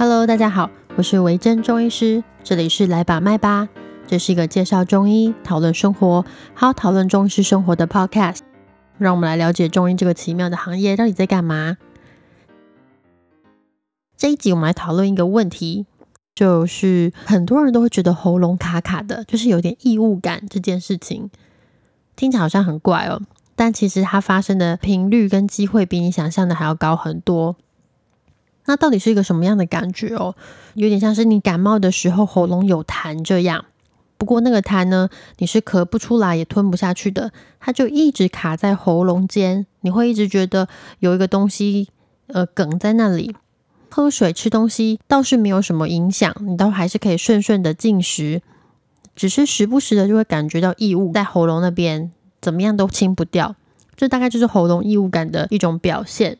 Hello，大家好，我是维珍中医师，这里是来把脉吧，这是一个介绍中医、讨论生活，还有讨论中医师生活的 Podcast。让我们来了解中医这个奇妙的行业到底在干嘛。这一集我们来讨论一个问题，就是很多人都会觉得喉咙卡卡的，就是有点异物感这件事情，听起来好像很怪哦，但其实它发生的频率跟机会比你想象的还要高很多。那到底是一个什么样的感觉哦？有点像是你感冒的时候喉咙有痰这样。不过那个痰呢，你是咳不出来也吞不下去的，它就一直卡在喉咙间，你会一直觉得有一个东西呃梗在那里。喝水吃东西倒是没有什么影响，你都还是可以顺顺的进食，只是时不时的就会感觉到异物在喉咙那边，怎么样都清不掉。这大概就是喉咙异物感的一种表现。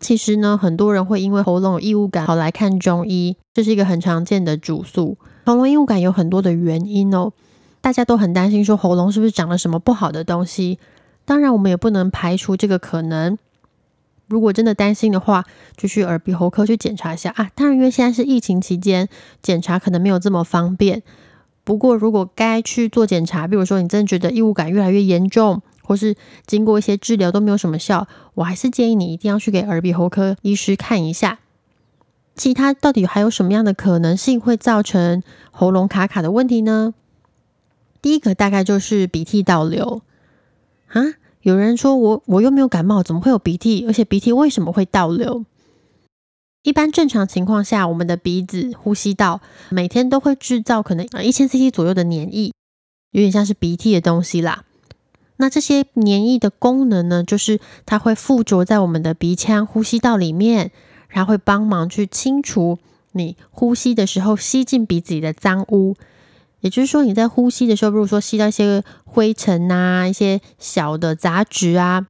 其实呢，很多人会因为喉咙有异物感，跑来看中医，这是一个很常见的主诉。喉咙异物感有很多的原因哦，大家都很担心说喉咙是不是长了什么不好的东西。当然，我们也不能排除这个可能。如果真的担心的话，就去耳鼻喉科去检查一下啊。当然，因为现在是疫情期间，检查可能没有这么方便。不过，如果该去做检查，比如说你真的觉得异物感越来越严重，或是经过一些治疗都没有什么效，我还是建议你一定要去给耳鼻喉科医师看一下。其他到底还有什么样的可能性会造成喉咙卡卡的问题呢？第一个大概就是鼻涕倒流啊。有人说我我又没有感冒，怎么会有鼻涕？而且鼻涕为什么会倒流？一般正常情况下，我们的鼻子、呼吸道每天都会制造可能一千 cc 左右的黏液，有点像是鼻涕的东西啦。那这些黏液的功能呢，就是它会附着在我们的鼻腔、呼吸道里面，然后会帮忙去清除你呼吸的时候吸进鼻子里的脏污。也就是说，你在呼吸的时候，比如说吸到一些灰尘啊、一些小的杂质啊，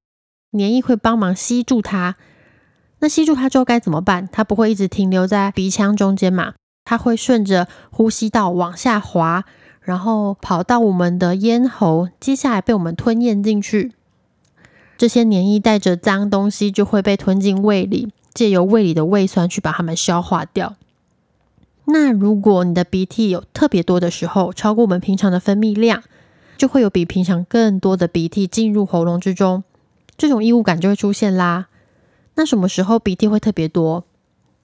黏液会帮忙吸住它。那吸住它之后该怎么办？它不会一直停留在鼻腔中间嘛？它会顺着呼吸道往下滑。然后跑到我们的咽喉，接下来被我们吞咽进去。这些黏液带着脏东西就会被吞进胃里，借由胃里的胃酸去把它们消化掉。那如果你的鼻涕有特别多的时候，超过我们平常的分泌量，就会有比平常更多的鼻涕进入喉咙之中，这种异物感就会出现啦。那什么时候鼻涕会特别多？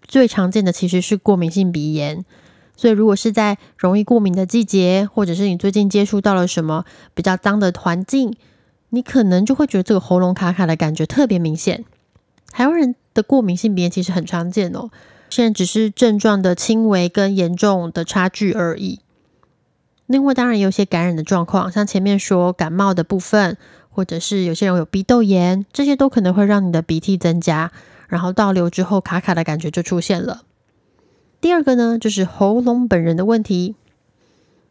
最常见的其实是过敏性鼻炎。所以，如果是在容易过敏的季节，或者是你最近接触到了什么比较脏的环境，你可能就会觉得这个喉咙卡卡的感觉特别明显。台湾人的过敏性鼻炎其实很常见哦，现在只是症状的轻微跟严重的差距而已。另外，当然有些感染的状况，像前面说感冒的部分，或者是有些人有鼻窦炎，这些都可能会让你的鼻涕增加，然后倒流之后卡卡的感觉就出现了。第二个呢，就是喉咙本人的问题。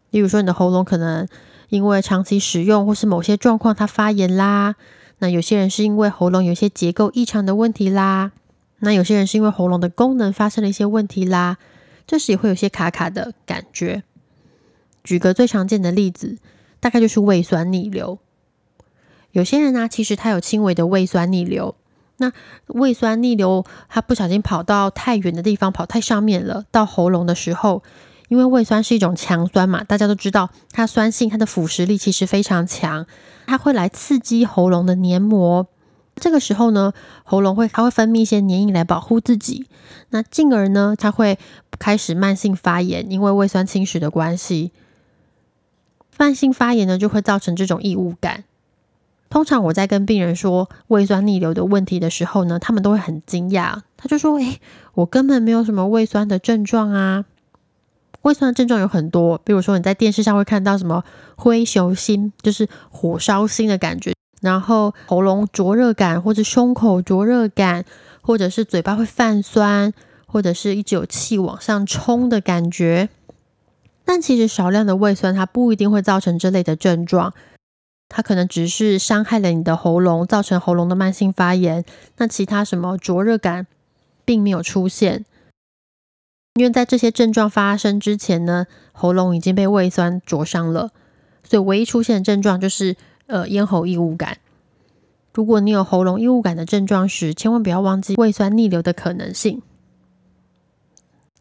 例如说，你的喉咙可能因为长期使用或是某些状况它发炎啦。那有些人是因为喉咙有些结构异常的问题啦。那有些人是因为喉咙的功能发生了一些问题啦。这时也会有些卡卡的感觉。举个最常见的例子，大概就是胃酸逆流。有些人呢，其实他有轻微的胃酸逆流。那胃酸逆流，它不小心跑到太远的地方，跑太上面了。到喉咙的时候，因为胃酸是一种强酸嘛，大家都知道它酸性，它的腐蚀力其实非常强，它会来刺激喉咙的黏膜。这个时候呢，喉咙会它会分泌一些黏液来保护自己，那进而呢，它会开始慢性发炎，因为胃酸侵蚀的关系，慢性发炎呢就会造成这种异物感。通常我在跟病人说胃酸逆流的问题的时候呢，他们都会很惊讶。他就说：“诶，我根本没有什么胃酸的症状啊！胃酸的症状有很多，比如说你在电视上会看到什么灰熊心，就是火烧心的感觉；然后喉咙灼热感，或者胸口灼热感，或者是嘴巴会泛酸，或者是一直有气往上冲的感觉。但其实少量的胃酸它不一定会造成这类的症状。”它可能只是伤害了你的喉咙，造成喉咙的慢性发炎。那其他什么灼热感并没有出现，因为在这些症状发生之前呢，喉咙已经被胃酸灼伤了。所以唯一出现的症状就是呃咽喉异物感。如果你有喉咙异物感的症状时，千万不要忘记胃酸逆流的可能性。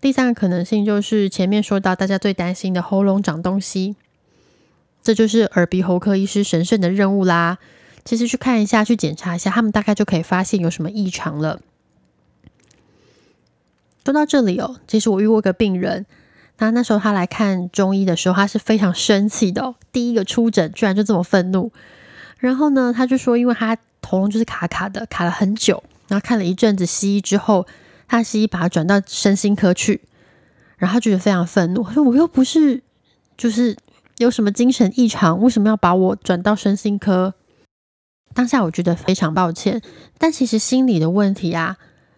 第三个可能性就是前面说到大家最担心的喉咙长东西，这就是耳鼻喉科医师神圣的任务啦。其实去看一下，去检查一下，他们大概就可以发现有什么异常了。说到这里哦，其实我遇过一个病人，那那时候他来看中医的时候，他是非常生气的。第一个出诊居然就这么愤怒，然后呢，他就说，因为他喉咙就是卡卡的，卡了很久，然后看了一阵子西医之后。他西医把他转到身心科去，然后他觉得非常愤怒，他说：“我又不是就是有什么精神异常，为什么要把我转到身心科？”当下我觉得非常抱歉，但其实心理的问题啊，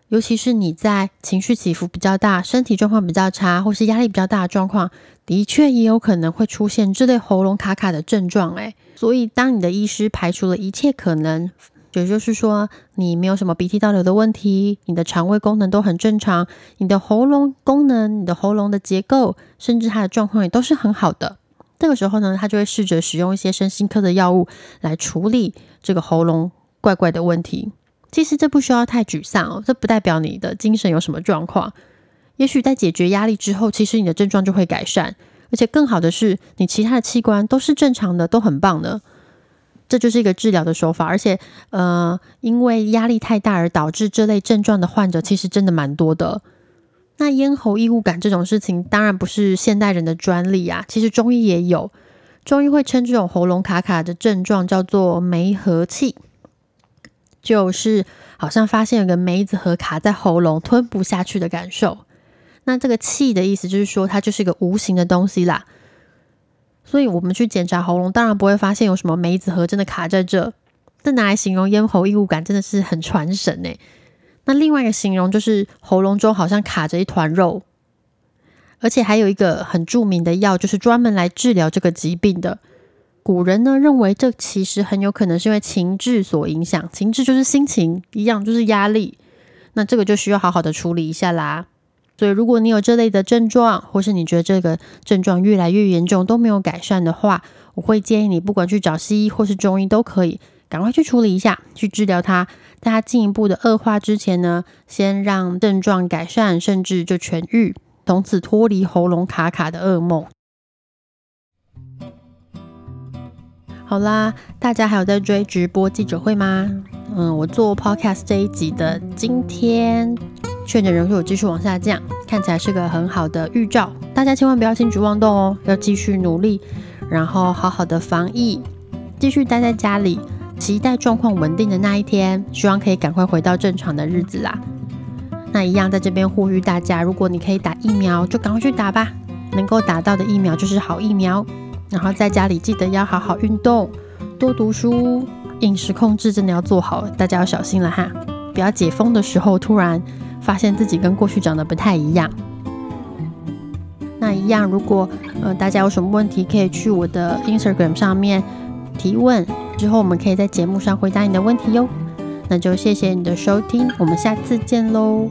尤其是你在情绪起伏比较大、身体状况比较差，或是压力比较大的状况，的确也有可能会出现这类喉咙卡卡的症状。诶，所以当你的医师排除了一切可能。也就是说，你没有什么鼻涕倒流的问题，你的肠胃功能都很正常，你的喉咙功能、你的喉咙的结构，甚至它的状况也都是很好的。这个时候呢，他就会试着使用一些身心科的药物来处理这个喉咙怪怪的问题。其实这不需要太沮丧哦，这不代表你的精神有什么状况。也许在解决压力之后，其实你的症状就会改善，而且更好的是，你其他的器官都是正常的，都很棒的。这就是一个治疗的手法，而且，呃，因为压力太大而导致这类症状的患者，其实真的蛮多的。那咽喉异物感这种事情，当然不是现代人的专利啊，其实中医也有，中医会称这种喉咙卡卡的症状叫做梅核气，就是好像发现有个梅子核卡在喉咙，吞不下去的感受。那这个气的意思就是说，它就是一个无形的东西啦。所以我们去检查喉咙，当然不会发现有什么梅子核真的卡在这。这拿来形容咽喉异物感，真的是很传神呢。那另外一个形容就是喉咙中好像卡着一团肉，而且还有一个很著名的药，就是专门来治疗这个疾病的。古人呢认为，这其实很有可能是因为情志所影响，情志就是心情一样，就是压力。那这个就需要好好的处理一下啦。所以，如果你有这类的症状，或是你觉得这个症状越来越严重都没有改善的话，我会建议你，不管去找西医或是中医都可以，赶快去处理一下，去治疗它。在它进一步的恶化之前呢，先让症状改善，甚至就痊愈，从此脱离喉咙卡卡的噩梦。好啦，大家还有在追直播记者会吗？嗯，我做 podcast 这一集的今天。确诊人数有继续往下降，看起来是个很好的预兆。大家千万不要轻举妄动哦，要继续努力，然后好好的防疫，继续待在家里，期待状况稳定的那一天。希望可以赶快回到正常的日子啦。那一样在这边呼吁大家，如果你可以打疫苗，就赶快去打吧。能够打到的疫苗就是好疫苗。然后在家里记得要好好运动，多读书，饮食控制真的要做好，大家要小心了哈，不要解封的时候突然。发现自己跟过去长得不太一样，那一样，如果呃大家有什么问题，可以去我的 Instagram 上面提问，之后我们可以在节目上回答你的问题哟。那就谢谢你的收听，我们下次见喽。